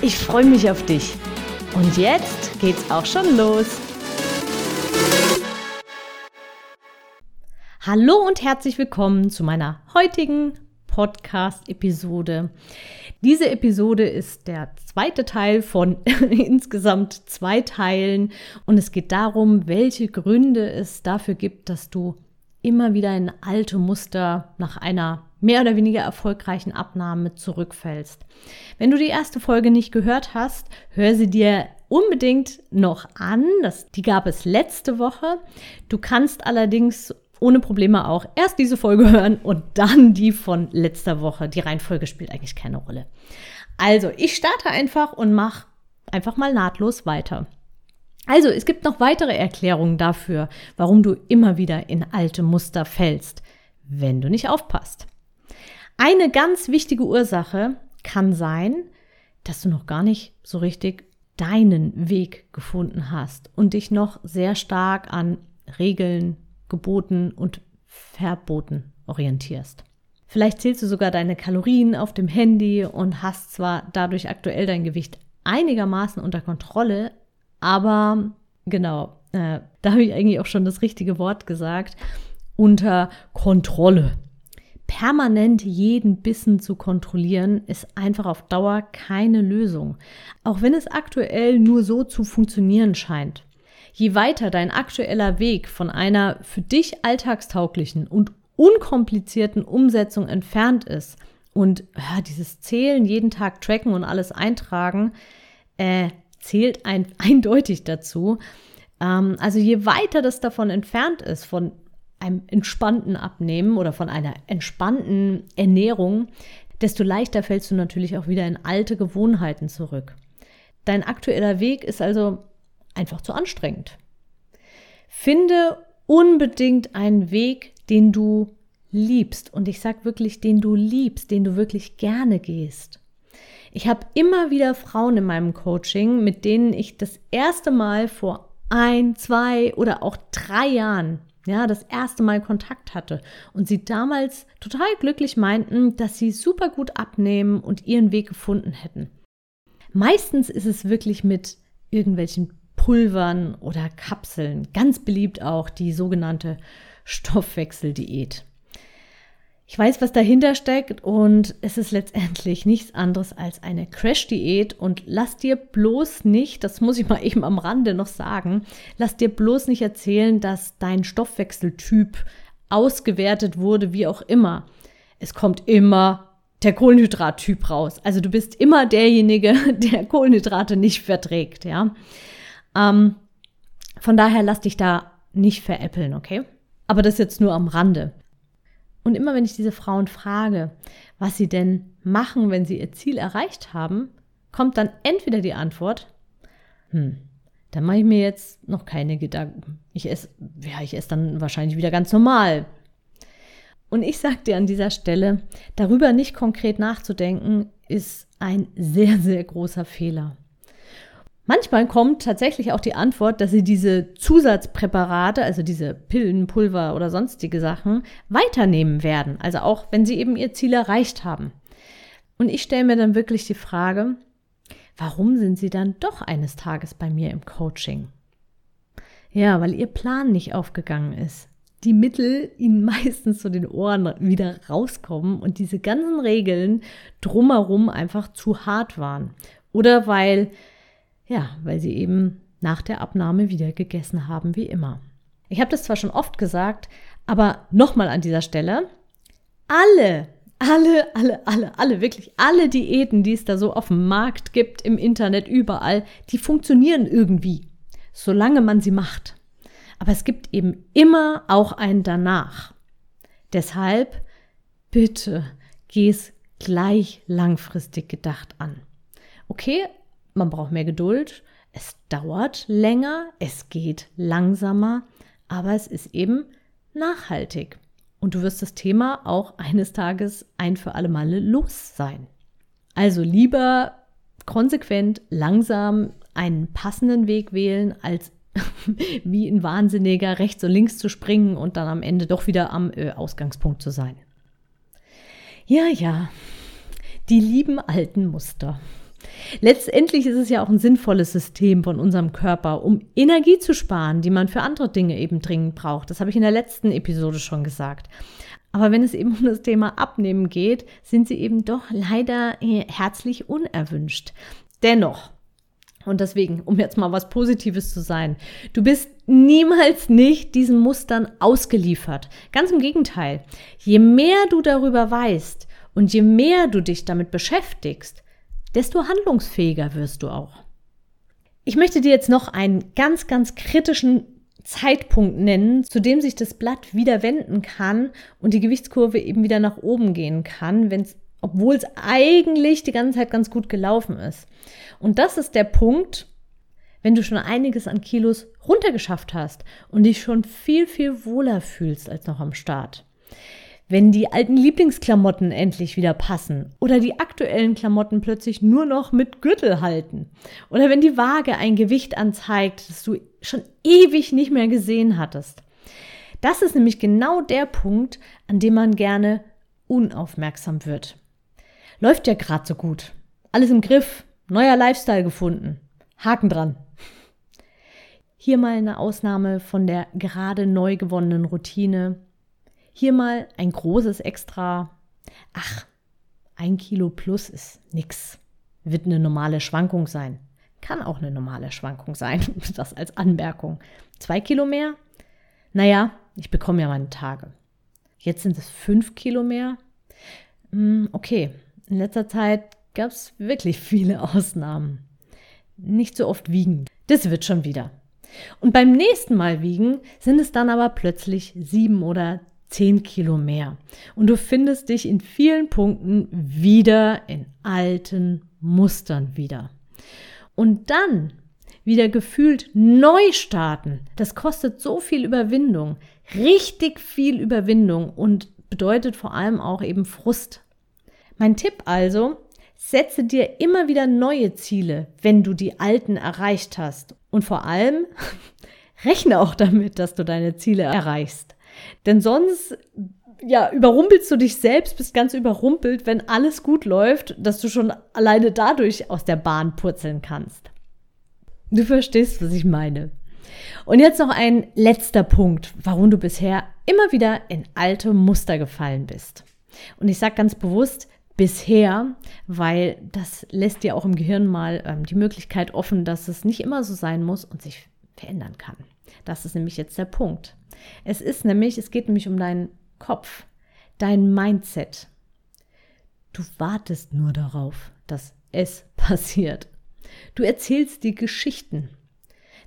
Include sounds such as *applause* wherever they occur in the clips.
Ich freue mich auf dich. Und jetzt geht's auch schon los. Hallo und herzlich willkommen zu meiner heutigen Podcast-Episode. Diese Episode ist der zweite Teil von *laughs* insgesamt zwei Teilen und es geht darum, welche Gründe es dafür gibt, dass du immer wieder in alte Muster nach einer mehr oder weniger erfolgreichen Abnahme zurückfällst. Wenn du die erste Folge nicht gehört hast, hör sie dir unbedingt noch an. Das, die gab es letzte Woche. Du kannst allerdings ohne Probleme auch erst diese Folge hören und dann die von letzter Woche. Die Reihenfolge spielt eigentlich keine Rolle. Also, ich starte einfach und mache einfach mal nahtlos weiter. Also, es gibt noch weitere Erklärungen dafür, warum du immer wieder in alte Muster fällst, wenn du nicht aufpasst. Eine ganz wichtige Ursache kann sein, dass du noch gar nicht so richtig deinen Weg gefunden hast und dich noch sehr stark an Regeln, Geboten und Verboten orientierst. Vielleicht zählst du sogar deine Kalorien auf dem Handy und hast zwar dadurch aktuell dein Gewicht einigermaßen unter Kontrolle, aber genau, äh, da habe ich eigentlich auch schon das richtige Wort gesagt, unter Kontrolle permanent jeden Bissen zu kontrollieren, ist einfach auf Dauer keine Lösung. Auch wenn es aktuell nur so zu funktionieren scheint. Je weiter dein aktueller Weg von einer für dich alltagstauglichen und unkomplizierten Umsetzung entfernt ist und ja, dieses Zählen, jeden Tag tracken und alles eintragen, äh, zählt ein, *laughs* eindeutig dazu. Ähm, also je weiter das davon entfernt ist, von einem entspannten Abnehmen oder von einer entspannten Ernährung, desto leichter fällst du natürlich auch wieder in alte Gewohnheiten zurück. Dein aktueller Weg ist also einfach zu anstrengend. Finde unbedingt einen Weg, den du liebst. Und ich sage wirklich, den du liebst, den du wirklich gerne gehst. Ich habe immer wieder Frauen in meinem Coaching, mit denen ich das erste Mal vor ein, zwei oder auch drei Jahren ja, das erste Mal Kontakt hatte und sie damals total glücklich meinten, dass sie super gut abnehmen und ihren Weg gefunden hätten. Meistens ist es wirklich mit irgendwelchen Pulvern oder Kapseln, ganz beliebt auch die sogenannte Stoffwechseldiät. Ich weiß, was dahinter steckt und es ist letztendlich nichts anderes als eine Crash-Diät und lass dir bloß nicht, das muss ich mal *laughs* eben am Rande noch sagen, lass dir bloß nicht erzählen, dass dein Stoffwechseltyp ausgewertet wurde, wie auch immer. Es kommt immer der Kohlenhydrattyp raus. Also du bist immer derjenige, *laughs* der Kohlenhydrate nicht verträgt, ja. Ähm, von daher lass dich da nicht veräppeln, okay? Aber das jetzt nur am Rande. Und immer wenn ich diese Frauen frage, was sie denn machen, wenn sie ihr Ziel erreicht haben, kommt dann entweder die Antwort, hm, dann mache ich mir jetzt noch keine Gedanken. Ich esse, ja, ich esse dann wahrscheinlich wieder ganz normal. Und ich sage dir an dieser Stelle, darüber nicht konkret nachzudenken, ist ein sehr, sehr großer Fehler. Manchmal kommt tatsächlich auch die Antwort, dass sie diese Zusatzpräparate, also diese Pillen, Pulver oder sonstige Sachen, weiternehmen werden. Also auch wenn sie eben ihr Ziel erreicht haben. Und ich stelle mir dann wirklich die Frage, warum sind sie dann doch eines Tages bei mir im Coaching? Ja, weil ihr Plan nicht aufgegangen ist. Die Mittel ihnen *laughs* meistens zu den Ohren wieder rauskommen und diese ganzen Regeln drumherum einfach zu hart waren. Oder weil ja, weil sie eben nach der Abnahme wieder gegessen haben wie immer. Ich habe das zwar schon oft gesagt, aber nochmal an dieser Stelle, alle, alle, alle, alle, alle, wirklich alle Diäten, die es da so auf dem Markt gibt, im Internet, überall, die funktionieren irgendwie, solange man sie macht. Aber es gibt eben immer auch ein danach. Deshalb bitte geh es gleich langfristig gedacht an. Okay, man braucht mehr Geduld, es dauert länger, es geht langsamer, aber es ist eben nachhaltig. Und du wirst das Thema auch eines Tages ein für alle Male los sein. Also lieber konsequent, langsam einen passenden Weg wählen, als *laughs* wie ein Wahnsinniger rechts und links zu springen und dann am Ende doch wieder am äh, Ausgangspunkt zu sein. Ja, ja, die lieben alten Muster. Letztendlich ist es ja auch ein sinnvolles System von unserem Körper, um Energie zu sparen, die man für andere Dinge eben dringend braucht. Das habe ich in der letzten Episode schon gesagt. Aber wenn es eben um das Thema Abnehmen geht, sind sie eben doch leider äh, herzlich unerwünscht. Dennoch, und deswegen, um jetzt mal was Positives zu sein, du bist niemals nicht diesen Mustern ausgeliefert. Ganz im Gegenteil. Je mehr du darüber weißt und je mehr du dich damit beschäftigst, desto handlungsfähiger wirst du auch. Ich möchte dir jetzt noch einen ganz, ganz kritischen Zeitpunkt nennen, zu dem sich das Blatt wieder wenden kann und die Gewichtskurve eben wieder nach oben gehen kann, wenn obwohl es eigentlich die ganze Zeit ganz gut gelaufen ist. Und das ist der Punkt, wenn du schon einiges an Kilos runtergeschafft hast und dich schon viel, viel wohler fühlst als noch am Start wenn die alten Lieblingsklamotten endlich wieder passen oder die aktuellen Klamotten plötzlich nur noch mit Gürtel halten oder wenn die Waage ein Gewicht anzeigt, das du schon ewig nicht mehr gesehen hattest. Das ist nämlich genau der Punkt, an dem man gerne unaufmerksam wird. Läuft ja gerade so gut. Alles im Griff, neuer Lifestyle gefunden. Haken dran. Hier mal eine Ausnahme von der gerade neu gewonnenen Routine hier mal ein großes Extra. Ach, ein Kilo plus ist nix. Wird eine normale Schwankung sein. Kann auch eine normale Schwankung sein. *laughs* Das als Anmerkung. Zwei Kilo mehr? Naja, ich bekomme ja meine Tage. Jetzt sind es fünf Kilo mehr. Hm, okay, in letzter Zeit gab es wirklich viele *laughs* Ausnahmen. Nicht so oft wiegen. Das wird schon wieder. Und beim nächsten Mal wiegen sind es dann aber plötzlich sieben oder 10 Kilo mehr. Und du findest dich in vielen Punkten wieder in alten Mustern wieder. Und dann wieder gefühlt neu starten, das kostet so viel Überwindung, richtig viel Überwindung und bedeutet vor allem auch eben Frust. Mein Tipp also, setze dir immer wieder neue Ziele, wenn du die alten erreicht hast. Und vor allem *laughs* rechne auch damit, dass du deine Ziele erreichst. Denn sonst ja, überrumpelst du dich selbst, bist ganz überrumpelt, wenn alles gut läuft, dass du schon alleine dadurch aus der Bahn purzeln kannst. Du verstehst, was ich meine. Und jetzt noch ein letzter Punkt, warum du bisher immer wieder in alte Muster gefallen bist. Und ich sage ganz bewusst bisher, weil das lässt dir auch im Gehirn mal ähm, die Möglichkeit offen, dass es nicht immer so sein muss und sich verändern kann. Das ist nämlich jetzt der Punkt. Es ist nämlich, es geht nämlich um deinen Kopf, dein Mindset. Du wartest nur darauf, dass es *laughs* passiert. Du erzählst die Geschichten.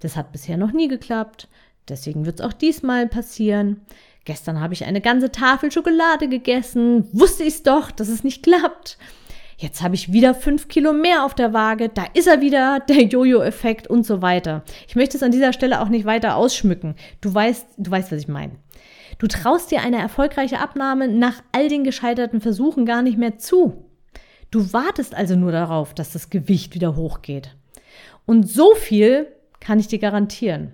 Das hat bisher noch nie geklappt, deswegen wird es auch diesmal passieren. Gestern habe ich eine ganze Tafel Schokolade gegessen, wusste ich es doch, dass es nicht klappt. Jetzt habe ich wieder fünf Kilo mehr auf der Waage, da ist er wieder, *laughs* der Jojo-Effekt und so weiter. Ich möchte es an dieser Stelle auch nicht weiter ausschmücken. Du weißt, du weißt, was ich meine. Du traust dir eine erfolgreiche Abnahme nach all den gescheiterten Versuchen gar nicht mehr zu. Du wartest also nur darauf, dass das Gewicht wieder hochgeht. Und so viel kann ich dir garantieren.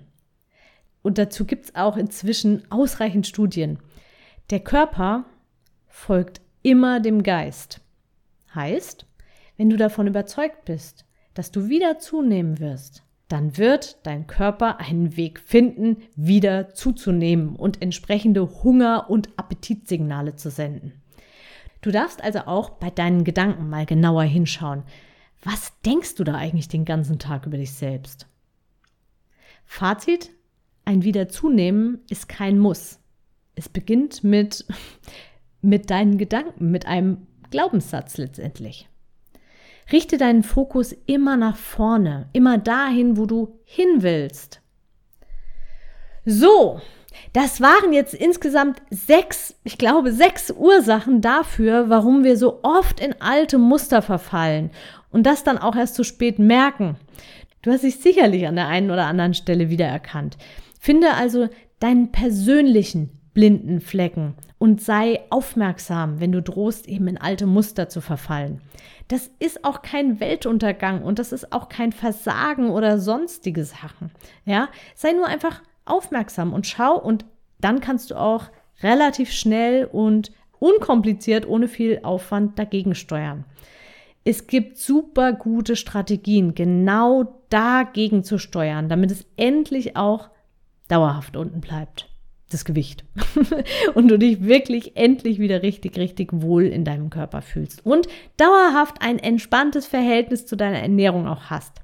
Und dazu gibt es auch inzwischen ausreichend Studien. Der Körper folgt immer dem Geist. Heißt, wenn du davon überzeugt bist, dass du wieder zunehmen wirst, dann wird dein Körper einen Weg finden, wieder zuzunehmen und entsprechende Hunger- und Appetitsignale zu senden. Du darfst also auch bei deinen Gedanken mal genauer hinschauen. Was denkst du da eigentlich den ganzen Tag über dich selbst? Fazit, ein Wiederzunehmen ist kein Muss. Es beginnt mit, *laughs* mit deinen Gedanken, mit einem Glaubenssatz letztendlich. Richte deinen Fokus immer nach vorne, immer dahin, wo du hin willst. So, Das waren jetzt insgesamt sechs, ich glaube, sechs Ursachen dafür, warum wir so oft in alte Muster verfallen und das dann auch erst zu spät merken. Du hast dich sicherlich an der einen oder anderen Stelle wiedererkannt. Finde also deinen persönlichen blinden Flecken und sei aufmerksam, wenn du drohst, eben in alte Muster zu verfallen. Das ist auch kein Weltuntergang und das ist auch kein Versagen oder sonstige Sachen. Ja, sei nur einfach aufmerksam und schau und dann kannst du auch relativ schnell und unkompliziert, ohne viel Aufwand dagegen steuern. Es gibt super gute Strategien, genau dagegen zu steuern, damit es endlich auch dauerhaft unten bleibt. Das Gewicht. *laughs* und du dich wirklich endlich wieder richtig, richtig wohl in deinem Körper fühlst. Und dauerhaft ein entspanntes Verhältnis zu deiner Ernährung auch hast.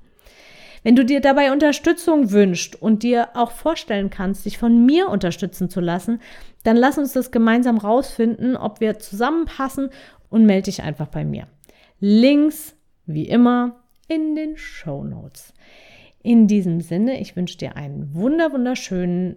Wenn du dir dabei Unterstützung wünschst und dir auch vorstellen kannst, dich von mir unterstützen zu lassen, dann lass uns das gemeinsam rausfinden, ob wir zusammenpassen und melde dich einfach bei mir. Links, wie immer, in den Show Notes. In diesem Sinne, ich wünsche dir einen wunder wunderschönen